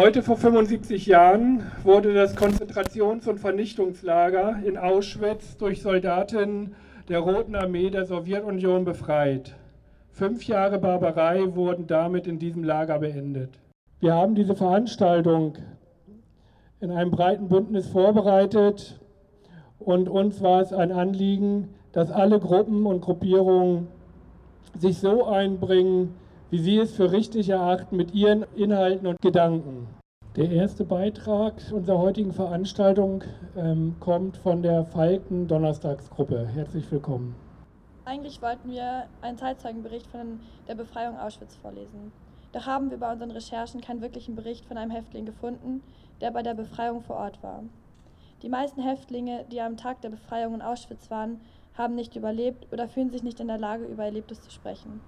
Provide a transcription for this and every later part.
Heute vor 75 Jahren wurde das Konzentrations- und Vernichtungslager in Auschwitz durch Soldaten der Roten Armee der Sowjetunion befreit. Fünf Jahre Barbarei wurden damit in diesem Lager beendet. Wir haben diese Veranstaltung in einem breiten Bündnis vorbereitet und uns war es ein Anliegen, dass alle Gruppen und Gruppierungen sich so einbringen, wie sie es für richtig erachten mit ihren Inhalten und Gedanken. Der erste Beitrag unserer heutigen Veranstaltung ähm, kommt von der Falken Donnerstagsgruppe. Herzlich willkommen. Eigentlich wollten wir einen Zeitzeugenbericht von der Befreiung Auschwitz vorlesen. Doch haben wir bei unseren Recherchen keinen wirklichen Bericht von einem Häftling gefunden, der bei der Befreiung vor Ort war. Die meisten Häftlinge, die am Tag der Befreiung in Auschwitz waren, haben nicht überlebt oder fühlen sich nicht in der Lage, über Erlebtes zu sprechen.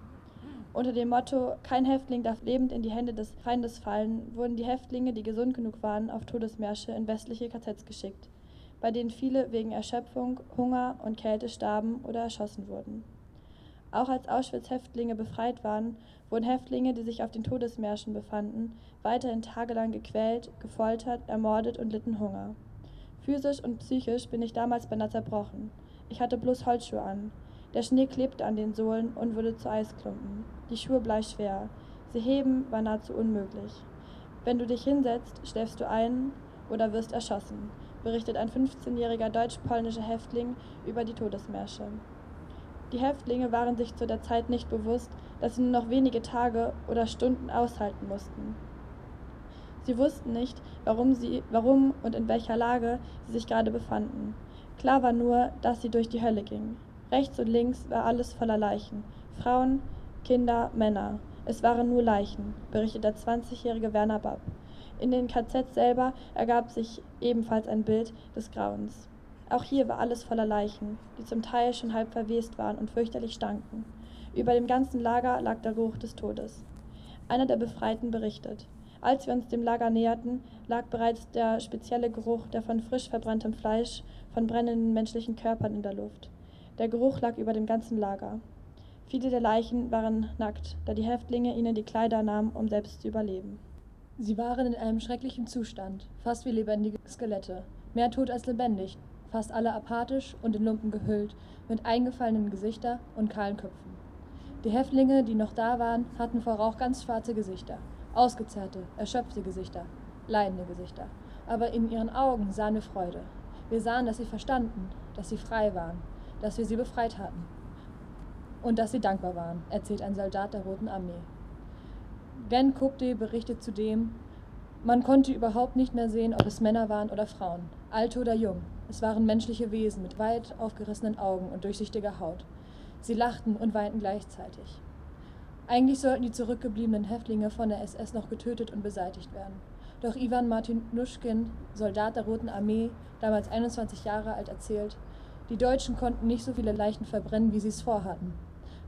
Unter dem Motto Kein Häftling darf lebend in die Hände des Feindes fallen, wurden die Häftlinge, die gesund genug waren, auf Todesmärsche in westliche KZs geschickt, bei denen viele wegen Erschöpfung, Hunger und Kälte starben oder erschossen wurden. Auch als Auschwitz-Häftlinge befreit waren, wurden Häftlinge, die sich auf den Todesmärschen befanden, weiterhin tagelang gequält, gefoltert, ermordet und litten Hunger. Physisch und psychisch bin ich damals beinahe zerbrochen. Ich hatte bloß Holzschuhe an. Der Schnee klebte an den Sohlen und wurde zu Eisklumpen. Die Schuhe bleischwer. Sie heben war nahezu unmöglich. Wenn du dich hinsetzt, schläfst du ein oder wirst erschossen, berichtet ein 15-jähriger deutsch-polnischer Häftling über die Todesmärsche. Die Häftlinge waren sich zu der Zeit nicht bewusst, dass sie nur noch wenige Tage oder Stunden aushalten mussten. Sie wussten nicht, warum, sie, warum und in welcher Lage sie sich gerade befanden. Klar war nur, dass sie durch die Hölle gingen. Rechts und links war alles voller Leichen. Frauen, Kinder, Männer. Es waren nur Leichen, berichtet der 20-jährige Werner Babb. In den KZ selber ergab sich ebenfalls ein Bild des Grauens. Auch hier war alles voller Leichen, die zum Teil schon halb verwest waren und fürchterlich stanken. Über dem ganzen Lager lag der Geruch des Todes. Einer der Befreiten berichtet. Als wir uns dem Lager näherten, lag bereits der spezielle Geruch der von frisch verbranntem Fleisch, von brennenden menschlichen Körpern in der Luft. Der Geruch lag über dem ganzen Lager. Viele der Leichen waren nackt, da die Häftlinge ihnen die Kleider nahmen, um selbst zu überleben. Sie waren in einem schrecklichen Zustand, fast wie lebendige Skelette, mehr tot als lebendig, fast alle apathisch und in Lumpen gehüllt, mit eingefallenen Gesichter und kahlen Köpfen. Die Häftlinge, die noch da waren, hatten vor Rauch ganz schwarze Gesichter, ausgezerrte, erschöpfte Gesichter, leidende Gesichter. Aber in ihren Augen sahen wir Freude. Wir sahen, dass sie verstanden, dass sie frei waren, dass wir sie befreit hatten. Und dass sie dankbar waren, erzählt ein Soldat der Roten Armee. Glenn Kupte berichtet zudem, man konnte überhaupt nicht mehr sehen, ob es Männer waren oder Frauen, alt oder jung. Es waren menschliche Wesen mit weit aufgerissenen Augen und durchsichtiger Haut. Sie lachten und weinten gleichzeitig. Eigentlich sollten die zurückgebliebenen Häftlinge von der SS noch getötet und beseitigt werden. Doch Ivan Martinuschkin, Soldat der Roten Armee, damals 21 Jahre alt, erzählt, die Deutschen konnten nicht so viele Leichen verbrennen, wie sie es vorhatten.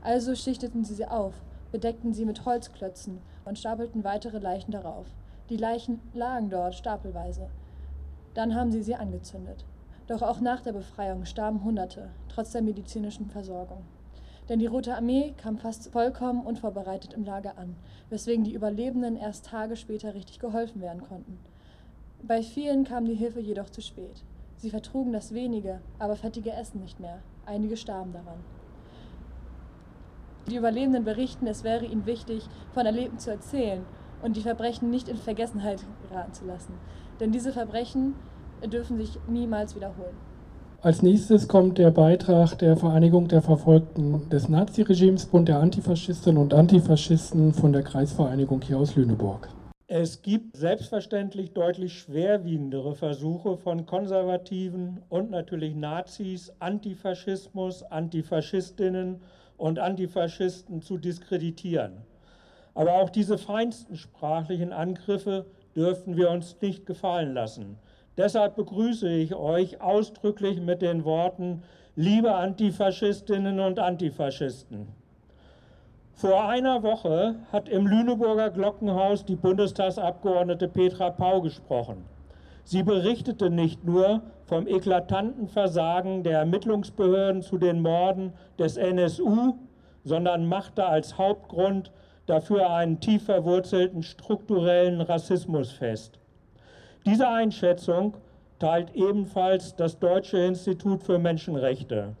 Also schichteten sie sie auf, bedeckten sie mit Holzklötzen und stapelten weitere Leichen darauf. Die Leichen lagen dort stapelweise. Dann haben sie sie angezündet. Doch auch nach der Befreiung starben Hunderte, trotz der medizinischen Versorgung. Denn die Rote Armee kam fast vollkommen unvorbereitet im Lager an, weswegen die Überlebenden erst Tage später richtig geholfen werden konnten. Bei vielen kam die Hilfe jedoch zu spät. Sie vertrugen das wenige, aber fettige Essen nicht mehr. Einige starben daran. Die Überlebenden berichten, es wäre ihnen wichtig, von Erlebten zu erzählen und die Verbrechen nicht in Vergessenheit geraten zu lassen. Denn diese Verbrechen dürfen sich niemals wiederholen. Als nächstes kommt der Beitrag der Vereinigung der Verfolgten des Naziregimes, Bund der Antifaschistinnen und Antifaschisten von der Kreisvereinigung hier aus Lüneburg. Es gibt selbstverständlich deutlich schwerwiegendere Versuche von Konservativen und natürlich Nazis, Antifaschismus, Antifaschistinnen und Antifaschisten zu diskreditieren. Aber auch diese feinsten sprachlichen Angriffe dürfen wir uns nicht gefallen lassen. Deshalb begrüße ich euch ausdrücklich mit den Worten, liebe Antifaschistinnen und Antifaschisten. Vor einer Woche hat im Lüneburger Glockenhaus die Bundestagsabgeordnete Petra Pau gesprochen. Sie berichtete nicht nur vom eklatanten Versagen der Ermittlungsbehörden zu den Morden des NSU, sondern machte als Hauptgrund dafür einen tief verwurzelten strukturellen Rassismus fest. Diese Einschätzung teilt ebenfalls das Deutsche Institut für Menschenrechte.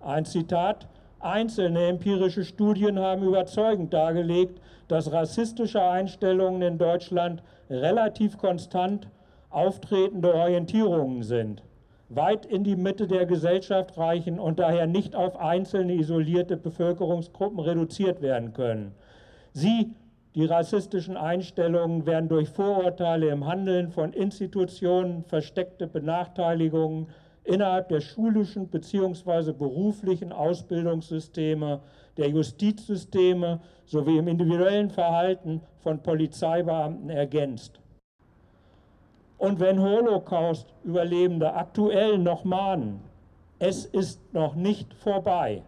Ein Zitat, einzelne empirische Studien haben überzeugend dargelegt, dass rassistische Einstellungen in Deutschland relativ konstant auftretende Orientierungen sind, weit in die Mitte der Gesellschaft reichen und daher nicht auf einzelne isolierte Bevölkerungsgruppen reduziert werden können. Sie die rassistischen Einstellungen werden durch Vorurteile im Handeln von Institutionen, versteckte Benachteiligungen innerhalb der schulischen bzw. beruflichen Ausbildungssysteme, der Justizsysteme sowie im individuellen Verhalten von Polizeibeamten ergänzt. Und wenn Holocaust-Überlebende aktuell noch mahnen, es ist noch nicht vorbei,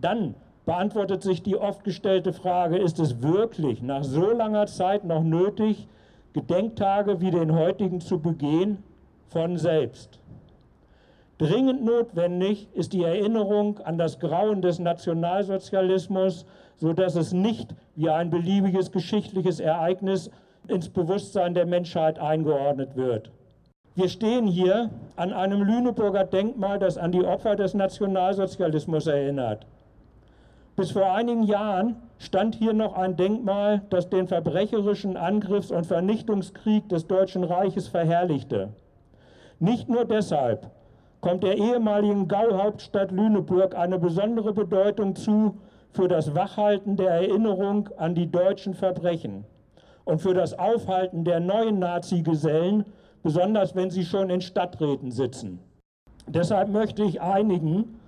dann beantwortet sich die oft gestellte Frage, ist es wirklich nach so langer Zeit noch nötig, Gedenktage wie den heutigen zu begehen? Von selbst. Dringend notwendig ist die Erinnerung an das Grauen des Nationalsozialismus, sodass es nicht wie ein beliebiges geschichtliches Ereignis ins Bewusstsein der Menschheit eingeordnet wird. Wir stehen hier an einem Lüneburger Denkmal, das an die Opfer des Nationalsozialismus erinnert. Bis vor einigen Jahren stand hier noch ein Denkmal, das den verbrecherischen Angriffs- und Vernichtungskrieg des Deutschen Reiches verherrlichte. Nicht nur deshalb kommt der ehemaligen Gauhauptstadt Lüneburg eine besondere Bedeutung zu für das Wachhalten der Erinnerung an die deutschen Verbrechen und für das Aufhalten der neuen Nazi-Gesellen, besonders wenn sie schon in Stadträten sitzen. Deshalb möchte ich einigen,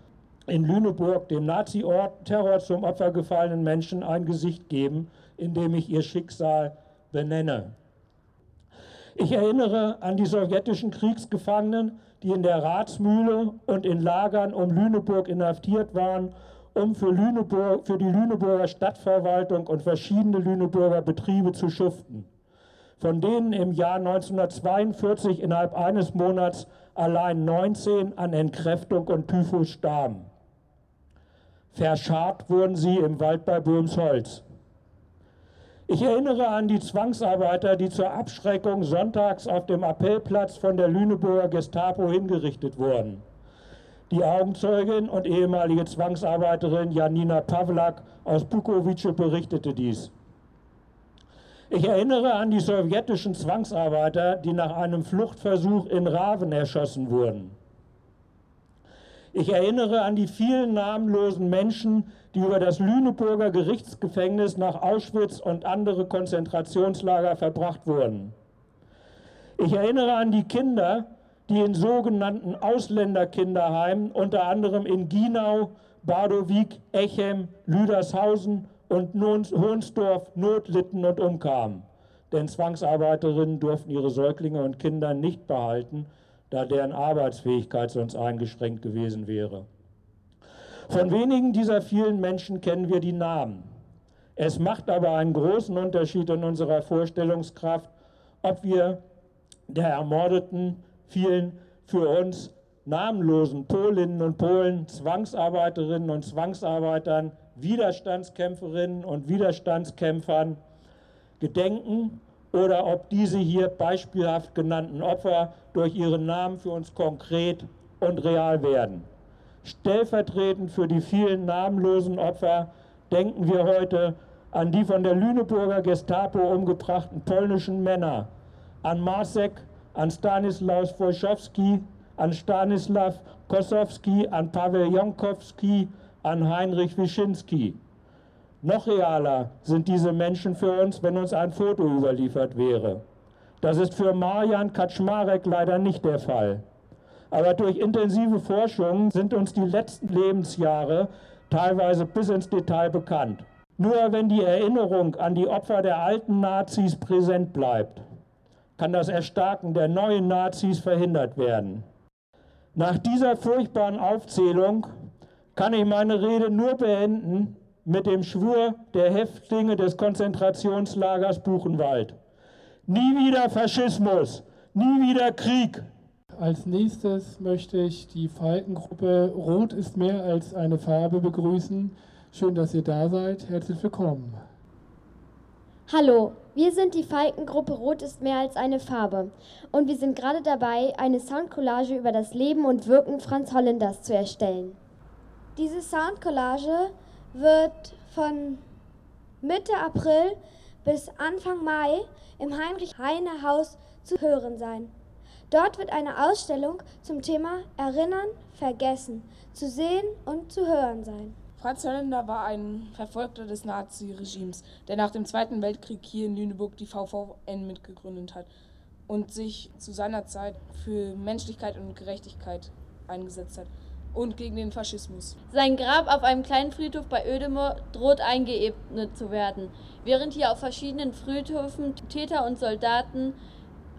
in Lüneburg, dem Nazi-Terror zum Opfer gefallenen Menschen, ein Gesicht geben, indem ich ihr Schicksal benenne. Ich erinnere an die sowjetischen Kriegsgefangenen, die in der Ratsmühle und in Lagern um Lüneburg inhaftiert waren, um für, Lüneburg, für die Lüneburger Stadtverwaltung und verschiedene Lüneburger Betriebe zu schuften, von denen im Jahr 1942 innerhalb eines Monats allein 19 an Entkräftung und Typhus starben. Verscharrt wurden sie im Wald bei Böhmsholz. Ich erinnere an die Zwangsarbeiter, die zur Abschreckung sonntags auf dem Appellplatz von der Lüneburger Gestapo hingerichtet wurden. Die Augenzeugin und ehemalige Zwangsarbeiterin Janina Pawlak aus Bukowice berichtete dies. Ich erinnere an die sowjetischen Zwangsarbeiter, die nach einem Fluchtversuch in Raven erschossen wurden. Ich erinnere an die vielen namenlosen Menschen, die über das Lüneburger Gerichtsgefängnis nach Auschwitz und andere Konzentrationslager verbracht wurden. Ich erinnere an die Kinder, die in sogenannten Ausländerkinderheimen, unter anderem in Ginau, Badowik, Echem, Lüdershausen und Hohnsdorf, notlitten und umkamen. Denn Zwangsarbeiterinnen durften ihre Säuglinge und Kinder nicht behalten, da deren Arbeitsfähigkeit sonst eingeschränkt gewesen wäre. Von wenigen dieser vielen Menschen kennen wir die Namen. Es macht aber einen großen Unterschied in unserer Vorstellungskraft, ob wir der ermordeten vielen für uns namenlosen Polinnen und Polen, Zwangsarbeiterinnen und Zwangsarbeitern, Widerstandskämpferinnen und Widerstandskämpfern gedenken oder ob diese hier beispielhaft genannten Opfer durch ihren Namen für uns konkret und real werden. Stellvertretend für die vielen namenlosen Opfer denken wir heute an die von der Lüneburger Gestapo umgebrachten polnischen Männer, an Marcek, an Stanislaus Wojciechowski, an Stanislaw Kosowski, an Paweł Jonkowski, an Heinrich Wischinski. Noch realer sind diese Menschen für uns, wenn uns ein Foto überliefert wäre. Das ist für Marjan Kaczmarek leider nicht der Fall. Aber durch intensive Forschung sind uns die letzten Lebensjahre teilweise bis ins Detail bekannt. Nur wenn die Erinnerung an die Opfer der alten Nazis präsent bleibt, kann das Erstarken der neuen Nazis verhindert werden. Nach dieser furchtbaren Aufzählung kann ich meine Rede nur beenden, mit dem Schwur der Häftlinge des Konzentrationslagers Buchenwald. Nie wieder Faschismus, nie wieder Krieg. Als nächstes möchte ich die Falkengruppe Rot ist mehr als eine Farbe begrüßen. Schön, dass ihr da seid. Herzlich willkommen. Hallo, wir sind die Falkengruppe Rot ist mehr als eine Farbe und wir sind gerade dabei, eine Soundcollage über das Leben und Wirken Franz Holländers zu erstellen. Diese Soundcollage wird von Mitte April bis Anfang Mai im Heinrich-Heine-Haus zu hören sein. Dort wird eine Ausstellung zum Thema Erinnern, Vergessen zu sehen und zu hören sein. Franz Holländer war ein Verfolgter des Naziregimes, der nach dem Zweiten Weltkrieg hier in Lüneburg die VVN mitgegründet hat und sich zu seiner Zeit für Menschlichkeit und Gerechtigkeit eingesetzt hat und gegen den Faschismus. Sein Grab auf einem kleinen Friedhof bei Ödeme droht eingeebnet zu werden, während hier auf verschiedenen Friedhöfen Täter und Soldaten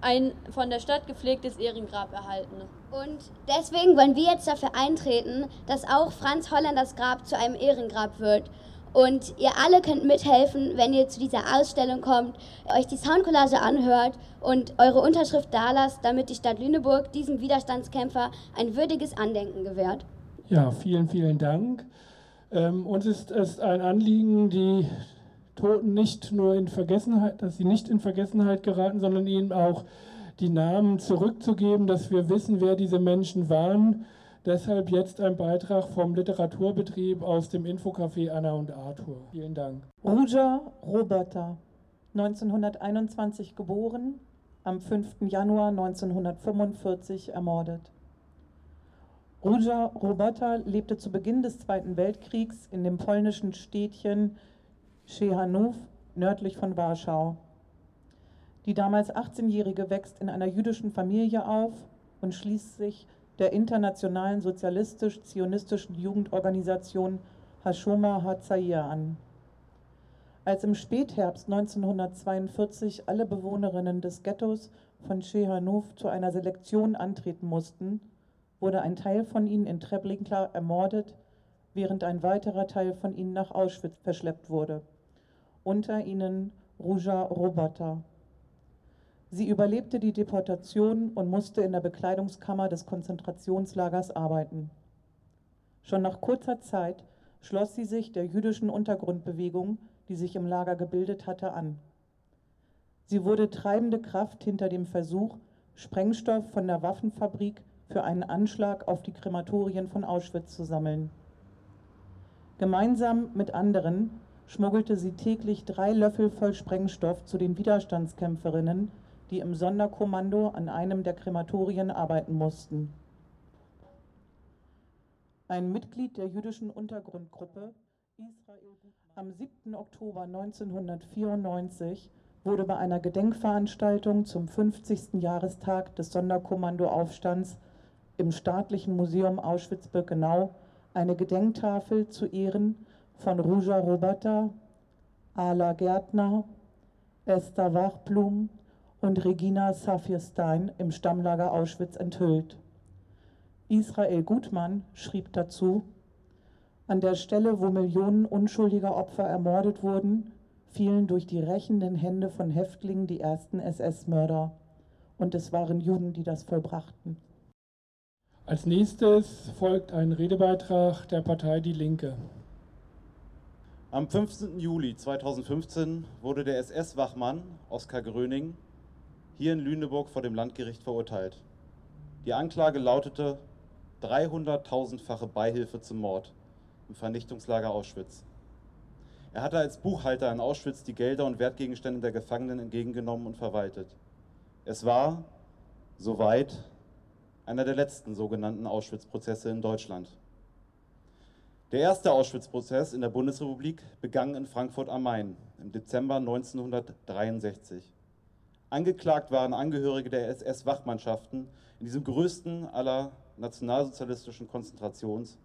ein von der Stadt gepflegtes Ehrengrab erhalten. Und deswegen wollen wir jetzt dafür eintreten, dass auch Franz Hollanders Grab zu einem Ehrengrab wird. Und ihr alle könnt mithelfen, wenn ihr zu dieser Ausstellung kommt, euch die Soundcollage anhört und eure Unterschrift dalasst, damit die Stadt Lüneburg diesem Widerstandskämpfer ein würdiges Andenken gewährt. Ja, vielen, vielen Dank. Ähm, uns ist es ein Anliegen, die Toten nicht nur in Vergessenheit, dass sie nicht in Vergessenheit geraten, sondern ihnen auch die Namen zurückzugeben, dass wir wissen, wer diese Menschen waren. Deshalb jetzt ein Beitrag vom Literaturbetrieb aus dem Infocafé Anna und Arthur. Vielen Dank. Ruja Roberta, 1921 geboren, am 5. Januar 1945 ermordet. Ruja Roberta lebte zu Beginn des Zweiten Weltkriegs in dem polnischen Städtchen Szehanów nördlich von Warschau. Die damals 18-Jährige wächst in einer jüdischen Familie auf und schließt sich der internationalen sozialistisch-zionistischen Jugendorganisation Hashoma Hatzair an. Als im Spätherbst 1942 alle Bewohnerinnen des Ghettos von Szehanów zu einer Selektion antreten mussten, wurde ein Teil von ihnen in Treblinka ermordet, während ein weiterer Teil von ihnen nach Auschwitz verschleppt wurde. Unter ihnen Ruja Robata. Sie überlebte die Deportation und musste in der Bekleidungskammer des Konzentrationslagers arbeiten. Schon nach kurzer Zeit schloss sie sich der jüdischen Untergrundbewegung, die sich im Lager gebildet hatte, an. Sie wurde treibende Kraft hinter dem Versuch, Sprengstoff von der Waffenfabrik für einen Anschlag auf die Krematorien von Auschwitz zu sammeln. Gemeinsam mit anderen schmuggelte sie täglich drei Löffel voll Sprengstoff zu den Widerstandskämpferinnen, die im Sonderkommando an einem der Krematorien arbeiten mussten. Ein Mitglied der jüdischen Untergrundgruppe Israel am 7. Oktober 1994 wurde bei einer Gedenkveranstaltung zum 50. Jahrestag des Sonderkommandoaufstands im Staatlichen Museum Auschwitz-Birkenau eine Gedenktafel zu Ehren von Ruja Robata, Ala Gärtner, Esther Wachblum und Regina Safirstein im Stammlager Auschwitz enthüllt. Israel Gutmann schrieb dazu, an der Stelle, wo Millionen unschuldiger Opfer ermordet wurden, fielen durch die rächenden Hände von Häftlingen die ersten SS-Mörder. Und es waren Juden, die das vollbrachten. Als nächstes folgt ein Redebeitrag der Partei Die Linke. Am 15. Juli 2015 wurde der SS-Wachmann Oskar Gröning hier in Lüneburg vor dem Landgericht verurteilt. Die Anklage lautete 300.000-fache Beihilfe zum Mord im Vernichtungslager Auschwitz. Er hatte als Buchhalter in Auschwitz die Gelder und Wertgegenstände der Gefangenen entgegengenommen und verwaltet. Es war, soweit, einer der letzten sogenannten Auschwitz-Prozesse in Deutschland. Der erste Auschwitz-Prozess in der Bundesrepublik begann in Frankfurt am Main im Dezember 1963. Angeklagt waren Angehörige der SS-Wachmannschaften in diesem größten aller nationalsozialistischen Konzentrations-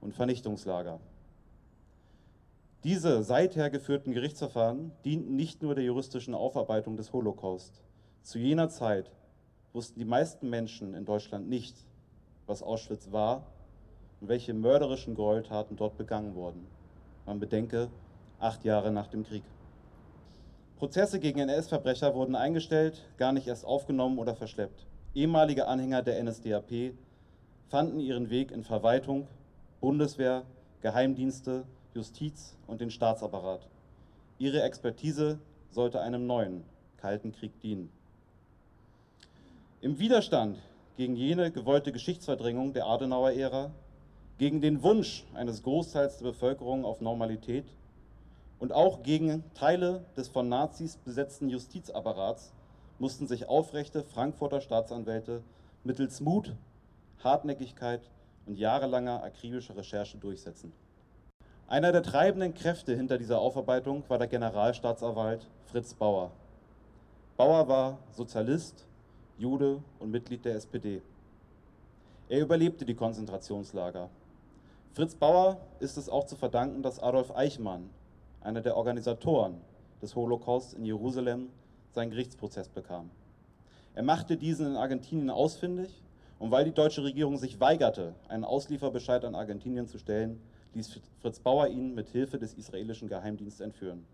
und Vernichtungslager. Diese seither geführten Gerichtsverfahren dienten nicht nur der juristischen Aufarbeitung des Holocaust. Zu jener Zeit wussten die meisten Menschen in Deutschland nicht, was Auschwitz war und welche mörderischen Gräueltaten dort begangen wurden. Man bedenke, acht Jahre nach dem Krieg. Prozesse gegen NS-Verbrecher wurden eingestellt, gar nicht erst aufgenommen oder verschleppt. Ehemalige Anhänger der NSDAP fanden ihren Weg in Verwaltung, Bundeswehr, Geheimdienste, Justiz und den Staatsapparat. Ihre Expertise sollte einem neuen, kalten Krieg dienen. Im Widerstand gegen jene gewollte Geschichtsverdrängung der Adenauer-Ära, gegen den Wunsch eines Großteils der Bevölkerung auf Normalität und auch gegen Teile des von Nazis besetzten Justizapparats mussten sich aufrechte Frankfurter Staatsanwälte mittels Mut, Hartnäckigkeit und jahrelanger akribischer Recherche durchsetzen. Einer der treibenden Kräfte hinter dieser Aufarbeitung war der Generalstaatsanwalt Fritz Bauer. Bauer war Sozialist, Jude und Mitglied der SPD. Er überlebte die Konzentrationslager. Fritz Bauer ist es auch zu verdanken, dass Adolf Eichmann, einer der Organisatoren des Holocaust in Jerusalem, seinen Gerichtsprozess bekam. Er machte diesen in Argentinien ausfindig und weil die deutsche Regierung sich weigerte, einen Auslieferbescheid an Argentinien zu stellen, ließ Fritz Bauer ihn mit Hilfe des israelischen Geheimdienstes entführen.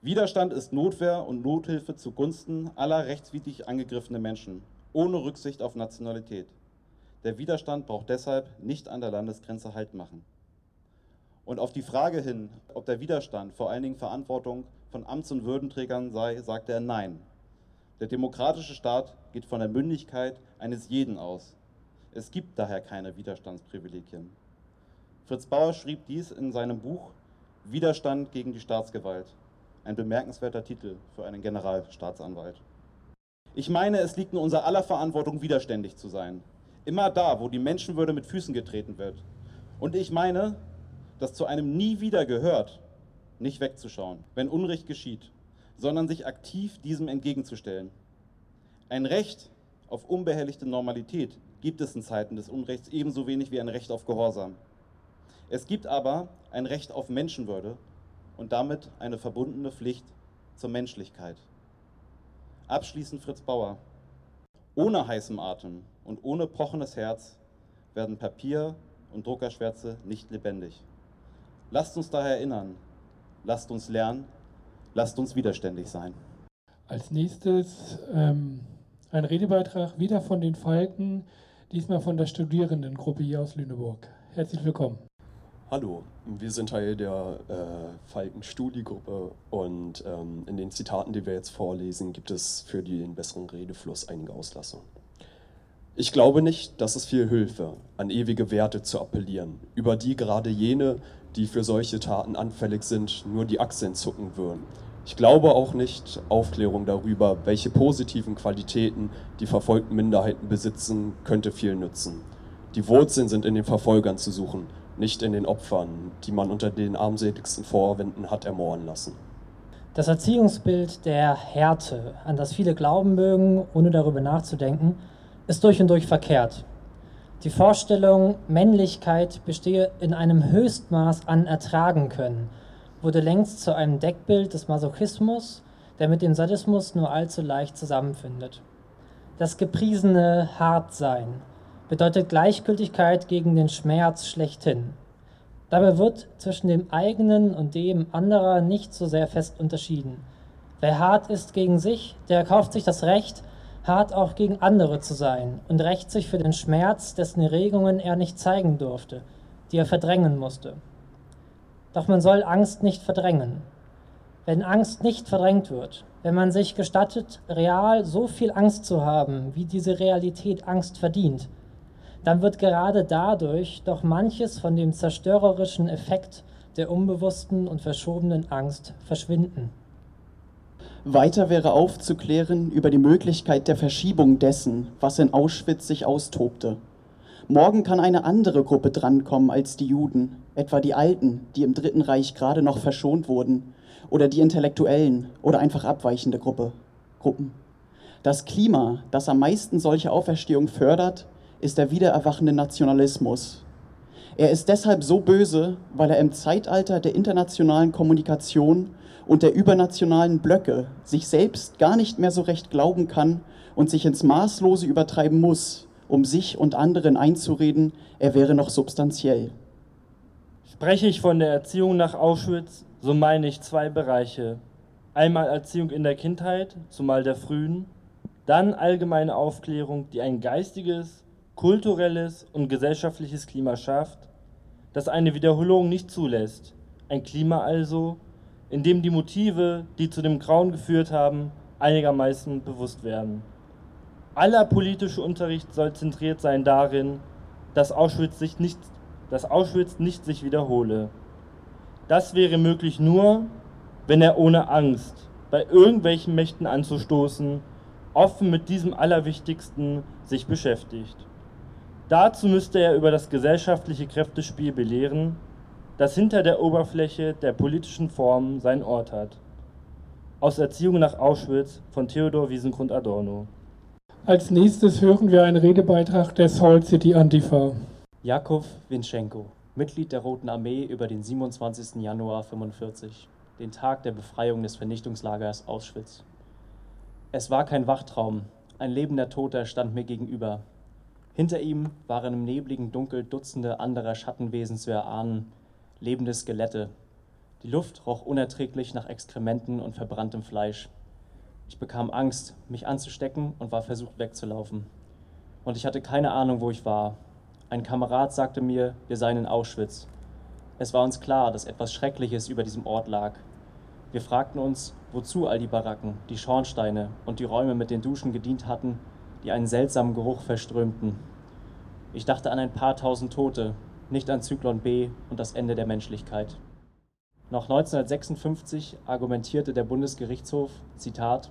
Widerstand ist Notwehr und Nothilfe zugunsten aller rechtswidrig angegriffenen Menschen, ohne Rücksicht auf Nationalität. Der Widerstand braucht deshalb nicht an der Landesgrenze Halt machen. Und auf die Frage hin, ob der Widerstand vor allen Dingen Verantwortung von Amts- und Würdenträgern sei, sagte er Nein. Der demokratische Staat geht von der Mündigkeit eines jeden aus. Es gibt daher keine Widerstandsprivilegien. Fritz Bauer schrieb dies in seinem Buch Widerstand gegen die Staatsgewalt. Ein bemerkenswerter Titel für einen Generalstaatsanwalt. Ich meine, es liegt in unserer aller Verantwortung, widerständig zu sein. Immer da, wo die Menschenwürde mit Füßen getreten wird. Und ich meine, dass zu einem Nie wieder gehört, nicht wegzuschauen, wenn Unrecht geschieht, sondern sich aktiv diesem entgegenzustellen. Ein Recht auf unbehelligte Normalität gibt es in Zeiten des Unrechts ebenso wenig wie ein Recht auf Gehorsam. Es gibt aber ein Recht auf Menschenwürde und damit eine verbundene Pflicht zur Menschlichkeit. Abschließend Fritz Bauer. Ohne heißem Atem und ohne pochendes Herz werden Papier und Druckerschwärze nicht lebendig. Lasst uns daher erinnern, lasst uns lernen, lasst uns widerständig sein. Als nächstes ähm, ein Redebeitrag wieder von den Falken, diesmal von der Studierendengruppe hier aus Lüneburg. Herzlich willkommen. Hallo, wir sind Teil der äh, Falken-Studiegruppe und ähm, in den Zitaten, die wir jetzt vorlesen, gibt es für den besseren Redefluss einige Auslassungen. Ich glaube nicht, dass es viel Hilfe, an ewige Werte zu appellieren, über die gerade jene, die für solche Taten anfällig sind, nur die Achseln zucken würden. Ich glaube auch nicht Aufklärung darüber, welche positiven Qualitäten die verfolgten Minderheiten besitzen, könnte viel nützen. Die Wurzeln sind in den Verfolgern zu suchen, nicht in den Opfern, die man unter den armseligsten Vorwänden hat ermohren lassen. Das Erziehungsbild der Härte, an das viele glauben mögen, ohne darüber nachzudenken, ist durch und durch verkehrt. Die Vorstellung, Männlichkeit bestehe in einem Höchstmaß an Ertragen können, wurde längst zu einem Deckbild des Masochismus, der mit dem Sadismus nur allzu leicht zusammenfindet. Das gepriesene Hartsein, bedeutet Gleichgültigkeit gegen den Schmerz schlechthin. Dabei wird zwischen dem eigenen und dem anderer nicht so sehr fest unterschieden. Wer hart ist gegen sich, der kauft sich das Recht, hart auch gegen andere zu sein und rächt sich für den Schmerz, dessen Regungen er nicht zeigen durfte, die er verdrängen musste. Doch man soll Angst nicht verdrängen. Wenn Angst nicht verdrängt wird, wenn man sich gestattet, real so viel Angst zu haben, wie diese Realität Angst verdient, dann wird gerade dadurch doch manches von dem zerstörerischen Effekt der unbewussten und verschobenen Angst verschwinden. Weiter wäre aufzuklären über die Möglichkeit der Verschiebung dessen, was in Auschwitz sich austobte. Morgen kann eine andere Gruppe drankommen als die Juden, etwa die Alten, die im Dritten Reich gerade noch verschont wurden, oder die Intellektuellen oder einfach abweichende Gruppe, Gruppen. Das Klima, das am meisten solche Auferstehung fördert, ist der wiedererwachende Nationalismus. Er ist deshalb so böse, weil er im Zeitalter der internationalen Kommunikation und der übernationalen Blöcke sich selbst gar nicht mehr so recht glauben kann und sich ins Maßlose übertreiben muss, um sich und anderen einzureden, er wäre noch substanziell. Spreche ich von der Erziehung nach Auschwitz, so meine ich zwei Bereiche. Einmal Erziehung in der Kindheit, zumal der frühen, dann allgemeine Aufklärung, die ein geistiges, kulturelles und gesellschaftliches Klima schafft, das eine Wiederholung nicht zulässt. Ein Klima also, in dem die Motive, die zu dem Grauen geführt haben, einigermaßen bewusst werden. Aller politische Unterricht soll zentriert sein darin, dass Auschwitz, sich nicht, dass Auschwitz nicht sich wiederhole. Das wäre möglich nur, wenn er ohne Angst, bei irgendwelchen Mächten anzustoßen, offen mit diesem Allerwichtigsten sich beschäftigt. Dazu müsste er über das gesellschaftliche Kräftespiel belehren, das hinter der Oberfläche der politischen Formen seinen Ort hat. Aus Erziehung nach Auschwitz von Theodor Wiesengrund Adorno. Als nächstes hören wir einen Redebeitrag der Salt City Antifa. Jakov Winschenko, Mitglied der Roten Armee über den 27. Januar 1945, den Tag der Befreiung des Vernichtungslagers Auschwitz. Es war kein Wachtraum, ein lebender Toter stand mir gegenüber. Hinter ihm waren im nebligen Dunkel Dutzende anderer Schattenwesen zu erahnen, lebende Skelette. Die Luft roch unerträglich nach Exkrementen und verbranntem Fleisch. Ich bekam Angst, mich anzustecken und war versucht wegzulaufen. Und ich hatte keine Ahnung, wo ich war. Ein Kamerad sagte mir, wir seien in Auschwitz. Es war uns klar, dass etwas Schreckliches über diesem Ort lag. Wir fragten uns, wozu all die Baracken, die Schornsteine und die Räume mit den Duschen gedient hatten, die einen seltsamen Geruch verströmten. Ich dachte an ein paar tausend Tote, nicht an Zyklon B und das Ende der Menschlichkeit. Noch 1956 argumentierte der Bundesgerichtshof, Zitat,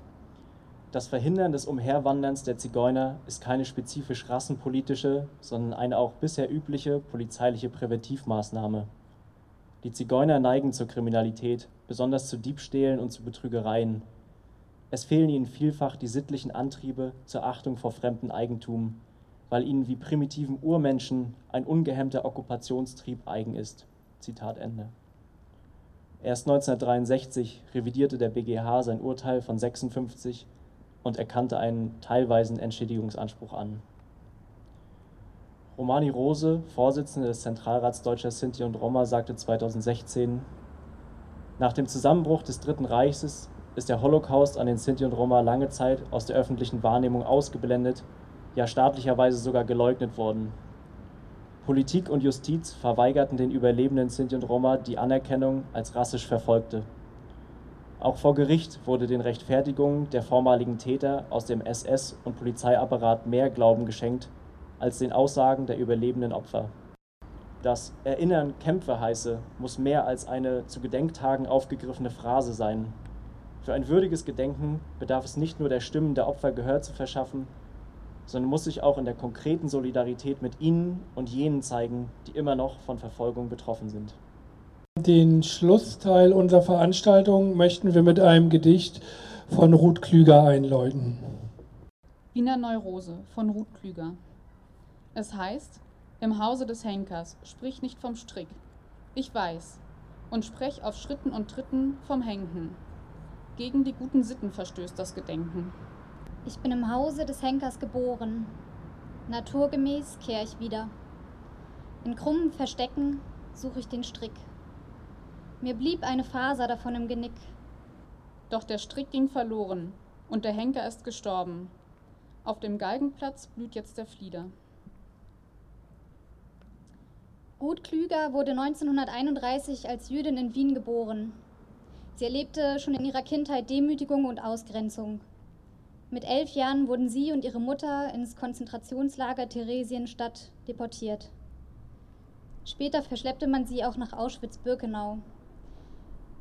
das Verhindern des Umherwanderns der Zigeuner ist keine spezifisch rassenpolitische, sondern eine auch bisher übliche polizeiliche Präventivmaßnahme. Die Zigeuner neigen zur Kriminalität, besonders zu Diebstählen und zu Betrügereien. Es fehlen ihnen vielfach die sittlichen Antriebe zur Achtung vor fremdem Eigentum, weil ihnen wie primitiven Urmenschen ein ungehemmter Okkupationstrieb eigen ist. Zitat Ende. Erst 1963 revidierte der BGH sein Urteil von 56 und erkannte einen teilweisen Entschädigungsanspruch an. Romani Rose, Vorsitzende des Zentralrats Deutscher Sinti und Roma, sagte 2016, nach dem Zusammenbruch des Dritten Reiches ist der Holocaust an den Sinti und Roma lange Zeit aus der öffentlichen Wahrnehmung ausgeblendet ja staatlicherweise sogar geleugnet worden. Politik und Justiz verweigerten den überlebenden Sinti und Roma die Anerkennung als rassisch Verfolgte. Auch vor Gericht wurde den Rechtfertigungen der vormaligen Täter aus dem SS- und Polizeiapparat mehr Glauben geschenkt als den Aussagen der überlebenden Opfer. Das Erinnern Kämpfe heiße, muss mehr als eine zu Gedenktagen aufgegriffene Phrase sein. Für ein würdiges Gedenken bedarf es nicht nur der Stimmen der Opfer Gehör zu verschaffen, sondern muss sich auch in der konkreten Solidarität mit ihnen und jenen zeigen, die immer noch von Verfolgung betroffen sind. Den Schlussteil unserer Veranstaltung möchten wir mit einem Gedicht von Ruth Klüger einläuten. Wiener Neurose von Ruth Klüger. Es heißt, im Hause des Henkers, sprich nicht vom Strick. Ich weiß, und sprech auf Schritten und Tritten vom Henken. Gegen die guten Sitten verstößt das Gedenken. Ich bin im Hause des Henkers geboren. Naturgemäß kehr ich wieder. In krummen Verstecken suche ich den Strick. Mir blieb eine Faser davon im Genick. Doch der Strick ging verloren und der Henker ist gestorben. Auf dem Galgenplatz blüht jetzt der Flieder. Ruth Klüger wurde 1931 als Jüdin in Wien geboren. Sie erlebte schon in ihrer Kindheit Demütigung und Ausgrenzung. Mit elf Jahren wurden sie und ihre Mutter ins Konzentrationslager Theresienstadt deportiert. Später verschleppte man sie auch nach Auschwitz-Birkenau.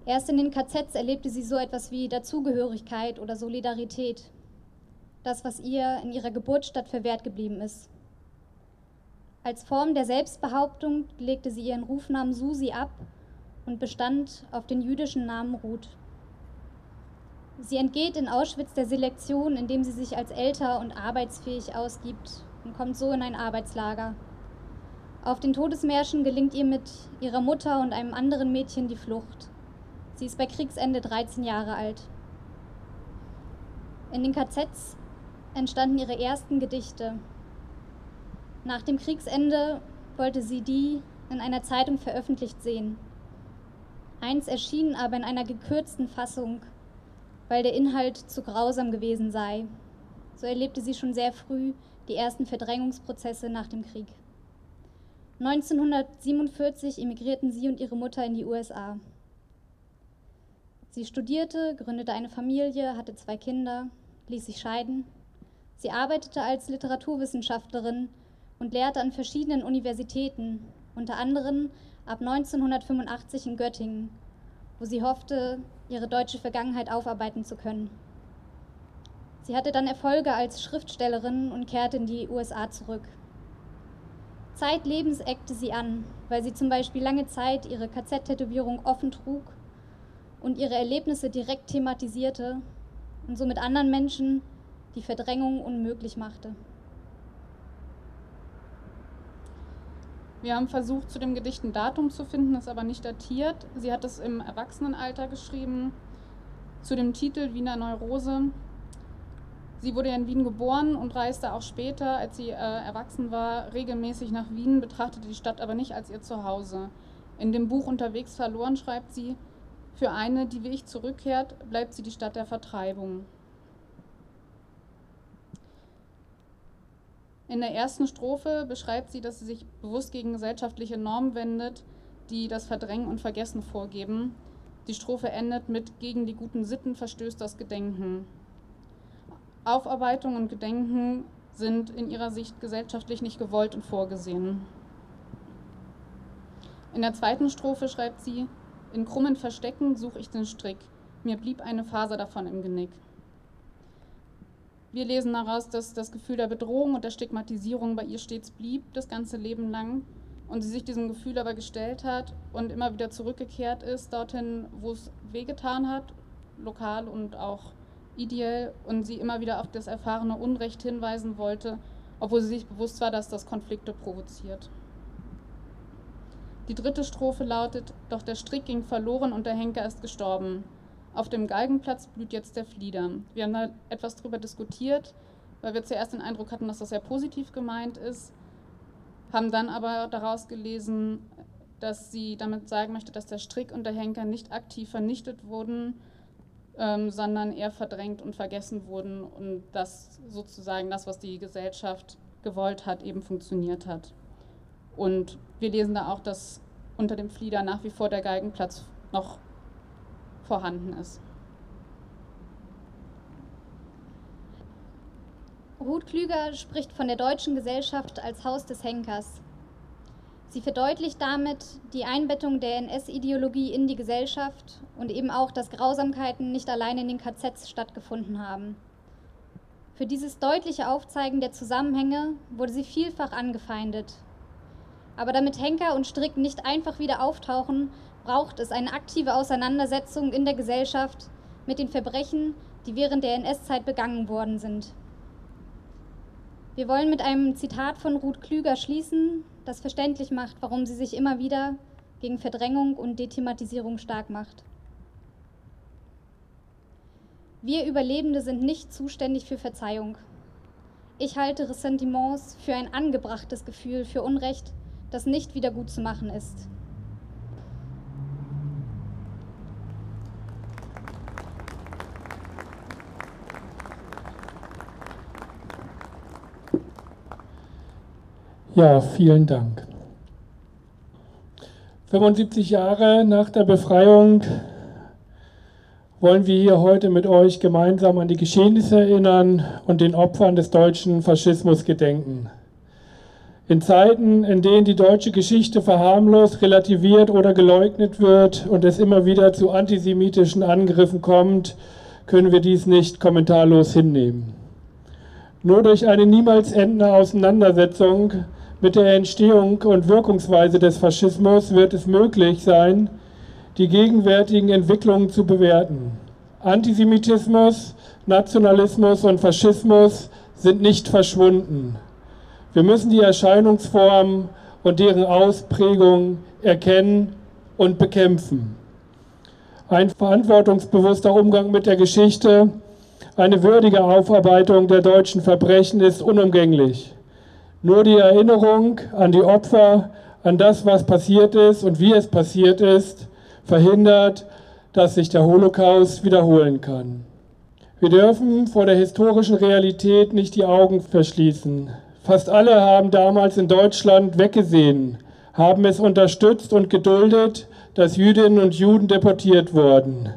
Erst in den KZs erlebte sie so etwas wie Dazugehörigkeit oder Solidarität. Das, was ihr in ihrer Geburtsstadt verwehrt geblieben ist. Als Form der Selbstbehauptung legte sie ihren Rufnamen Susi ab und bestand auf den jüdischen Namen Ruth. Sie entgeht in Auschwitz der Selektion, indem sie sich als älter und arbeitsfähig ausgibt und kommt so in ein Arbeitslager. Auf den Todesmärschen gelingt ihr mit ihrer Mutter und einem anderen Mädchen die Flucht. Sie ist bei Kriegsende 13 Jahre alt. In den KZs entstanden ihre ersten Gedichte. Nach dem Kriegsende wollte sie die in einer Zeitung veröffentlicht sehen. Eins erschien aber in einer gekürzten Fassung weil der Inhalt zu grausam gewesen sei. So erlebte sie schon sehr früh die ersten Verdrängungsprozesse nach dem Krieg. 1947 emigrierten sie und ihre Mutter in die USA. Sie studierte, gründete eine Familie, hatte zwei Kinder, ließ sich scheiden. Sie arbeitete als Literaturwissenschaftlerin und lehrte an verschiedenen Universitäten, unter anderem ab 1985 in Göttingen, wo sie hoffte, ihre deutsche Vergangenheit aufarbeiten zu können. Sie hatte dann Erfolge als Schriftstellerin und kehrte in die USA zurück. Zeitlebens eckte sie an, weil sie zum Beispiel lange Zeit ihre KZ-Tätowierung offen trug und ihre Erlebnisse direkt thematisierte und somit anderen Menschen die Verdrängung unmöglich machte. Wir haben versucht, zu dem Gedicht ein Datum zu finden, ist aber nicht datiert. Sie hat es im Erwachsenenalter geschrieben, zu dem Titel Wiener Neurose. Sie wurde in Wien geboren und reiste auch später, als sie äh, erwachsen war, regelmäßig nach Wien, betrachtete die Stadt aber nicht als ihr Zuhause. In dem Buch Unterwegs verloren schreibt sie, für eine, die wie ich zurückkehrt, bleibt sie die Stadt der Vertreibung. In der ersten Strophe beschreibt sie, dass sie sich bewusst gegen gesellschaftliche Normen wendet, die das Verdrängen und Vergessen vorgeben. Die Strophe endet mit Gegen die guten Sitten verstößt das Gedenken. Aufarbeitung und Gedenken sind in ihrer Sicht gesellschaftlich nicht gewollt und vorgesehen. In der zweiten Strophe schreibt sie, in krummen Verstecken suche ich den Strick, mir blieb eine Faser davon im Genick. Wir lesen daraus, dass das Gefühl der Bedrohung und der Stigmatisierung bei ihr stets blieb, das ganze Leben lang, und sie sich diesem Gefühl aber gestellt hat und immer wieder zurückgekehrt ist, dorthin, wo es wehgetan hat, lokal und auch ideell, und sie immer wieder auf das erfahrene Unrecht hinweisen wollte, obwohl sie sich bewusst war, dass das Konflikte provoziert. Die dritte Strophe lautet, doch der Strick ging verloren und der Henker ist gestorben. Auf dem Galgenplatz blüht jetzt der Flieder. Wir haben da etwas drüber diskutiert, weil wir zuerst den Eindruck hatten, dass das sehr positiv gemeint ist, haben dann aber daraus gelesen, dass sie damit sagen möchte, dass der Strick und der Henker nicht aktiv vernichtet wurden, ähm, sondern eher verdrängt und vergessen wurden und dass sozusagen das, was die Gesellschaft gewollt hat, eben funktioniert hat. Und wir lesen da auch, dass unter dem Flieder nach wie vor der Galgenplatz noch vorhanden ist. Ruth Klüger spricht von der deutschen Gesellschaft als Haus des Henkers. Sie verdeutlicht damit die Einbettung der NS-Ideologie in die Gesellschaft und eben auch, dass Grausamkeiten nicht allein in den KZs stattgefunden haben. Für dieses deutliche Aufzeigen der Zusammenhänge wurde sie vielfach angefeindet. Aber damit Henker und Strick nicht einfach wieder auftauchen, braucht es eine aktive Auseinandersetzung in der Gesellschaft mit den Verbrechen, die während der NS-Zeit begangen worden sind. Wir wollen mit einem Zitat von Ruth Klüger schließen, das verständlich macht, warum sie sich immer wieder gegen Verdrängung und Dethematisierung stark macht. Wir Überlebende sind nicht zuständig für Verzeihung. Ich halte Ressentiments für ein angebrachtes Gefühl für Unrecht, das nicht wieder gut zu machen ist. Ja, vielen Dank. 75 Jahre nach der Befreiung wollen wir hier heute mit euch gemeinsam an die Geschehnisse erinnern und den Opfern des deutschen Faschismus gedenken. In Zeiten, in denen die deutsche Geschichte verharmlost, relativiert oder geleugnet wird und es immer wieder zu antisemitischen Angriffen kommt, können wir dies nicht kommentarlos hinnehmen. Nur durch eine niemals endende Auseinandersetzung mit der Entstehung und Wirkungsweise des Faschismus wird es möglich sein, die gegenwärtigen Entwicklungen zu bewerten. Antisemitismus, Nationalismus und Faschismus sind nicht verschwunden. Wir müssen die Erscheinungsformen und deren Ausprägung erkennen und bekämpfen. Ein verantwortungsbewusster Umgang mit der Geschichte, eine würdige Aufarbeitung der deutschen Verbrechen ist unumgänglich. Nur die Erinnerung an die Opfer, an das, was passiert ist und wie es passiert ist, verhindert, dass sich der Holocaust wiederholen kann. Wir dürfen vor der historischen Realität nicht die Augen verschließen. Fast alle haben damals in Deutschland weggesehen, haben es unterstützt und geduldet, dass Jüdinnen und Juden deportiert wurden.